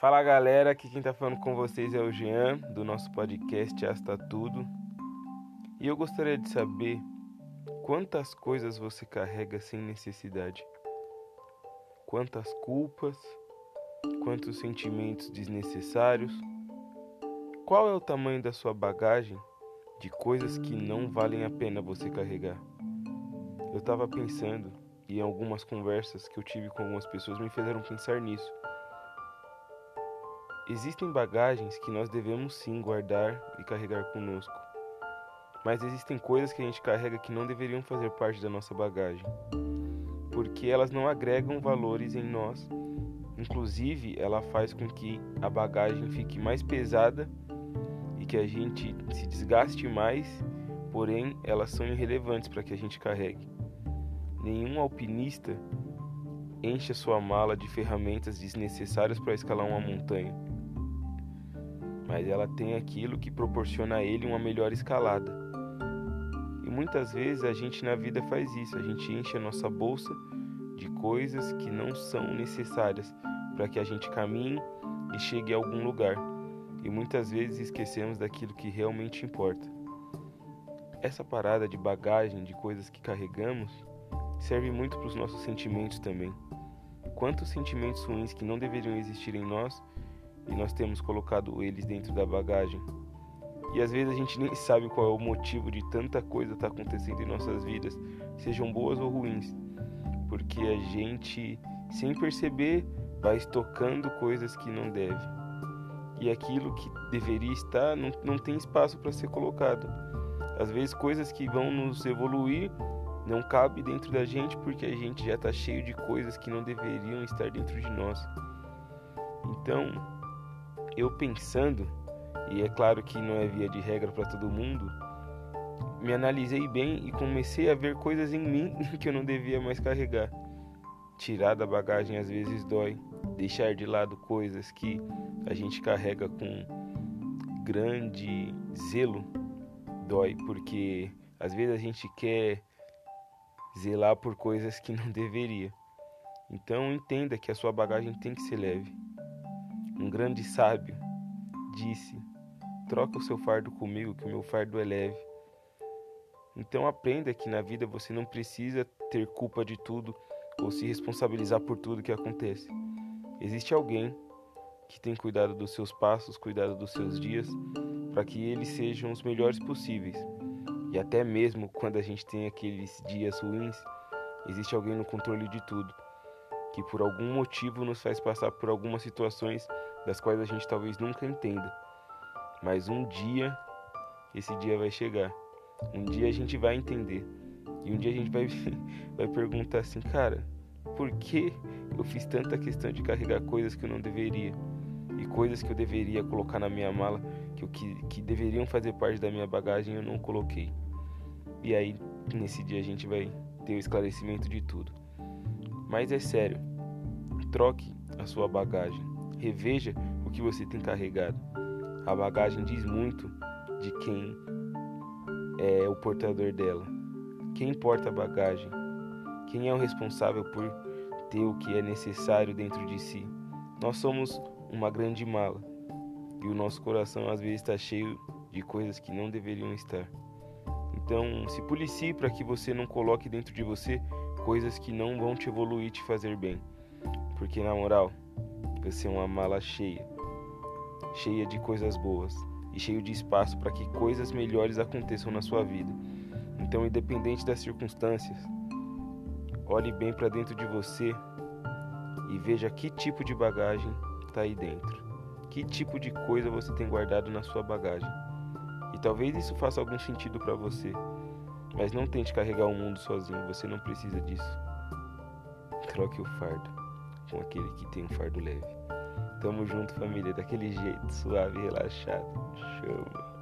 Fala galera, aqui quem tá falando com vocês é o Jean, do nosso podcast Asta Tudo. E eu gostaria de saber quantas coisas você carrega sem necessidade. Quantas culpas, quantos sentimentos desnecessários. Qual é o tamanho da sua bagagem de coisas que não valem a pena você carregar? Eu tava pensando e algumas conversas que eu tive com algumas pessoas me fizeram pensar nisso. Existem bagagens que nós devemos sim guardar e carregar conosco. Mas existem coisas que a gente carrega que não deveriam fazer parte da nossa bagagem, porque elas não agregam valores em nós. Inclusive, ela faz com que a bagagem fique mais pesada e que a gente se desgaste mais, porém elas são irrelevantes para que a gente carregue. Nenhum alpinista enche a sua mala de ferramentas desnecessárias para escalar uma montanha mas ela tem aquilo que proporciona a ele uma melhor escalada. E muitas vezes a gente na vida faz isso, a gente enche a nossa bolsa de coisas que não são necessárias para que a gente caminhe e chegue a algum lugar. E muitas vezes esquecemos daquilo que realmente importa. Essa parada de bagagem, de coisas que carregamos, serve muito para os nossos sentimentos também. Quantos sentimentos ruins que não deveriam existir em nós e nós temos colocado eles dentro da bagagem. E às vezes a gente nem sabe qual é o motivo de tanta coisa estar tá acontecendo em nossas vidas, sejam boas ou ruins, porque a gente, sem perceber, vai estocando coisas que não deve. E aquilo que deveria estar não, não tem espaço para ser colocado. Às vezes coisas que vão nos evoluir não cabe dentro da gente porque a gente já está cheio de coisas que não deveriam estar dentro de nós. Então, eu pensando, e é claro que não é via de regra para todo mundo, me analisei bem e comecei a ver coisas em mim que eu não devia mais carregar. Tirar da bagagem às vezes dói, deixar de lado coisas que a gente carrega com grande zelo dói, porque às vezes a gente quer zelar por coisas que não deveria. Então entenda que a sua bagagem tem que ser leve. Um grande sábio disse: Troca o seu fardo comigo, que o meu fardo é leve. Então aprenda que na vida você não precisa ter culpa de tudo ou se responsabilizar por tudo que acontece. Existe alguém que tem cuidado dos seus passos, cuidado dos seus dias, para que eles sejam os melhores possíveis. E até mesmo quando a gente tem aqueles dias ruins, existe alguém no controle de tudo, que por algum motivo nos faz passar por algumas situações das quais a gente talvez nunca entenda. Mas um dia, esse dia vai chegar. Um dia a gente vai entender. E um dia a gente vai, vai perguntar assim, cara, por que eu fiz tanta questão de carregar coisas que eu não deveria? E coisas que eu deveria colocar na minha mala, que, que, que deveriam fazer parte da minha bagagem, eu não coloquei. E aí, nesse dia, a gente vai ter o esclarecimento de tudo. Mas é sério, troque a sua bagagem. Reveja o que você tem carregado. A bagagem diz muito de quem é o portador dela. Quem porta a bagagem? Quem é o responsável por ter o que é necessário dentro de si? Nós somos uma grande mala e o nosso coração às vezes está cheio de coisas que não deveriam estar. Então, se policie para que você não coloque dentro de você coisas que não vão te evoluir e te fazer bem. Porque, na moral, vai ser uma mala cheia, cheia de coisas boas e cheio de espaço para que coisas melhores aconteçam na sua vida. Então, independente das circunstâncias, olhe bem para dentro de você e veja que tipo de bagagem está aí dentro. Que tipo de coisa você tem guardado na sua bagagem. E talvez isso faça algum sentido para você, mas não tente carregar o mundo sozinho, você não precisa disso. Troque o fardo com aquele que tem um fardo leve. Tamo junto, família, daquele jeito, suave relaxado. Chama.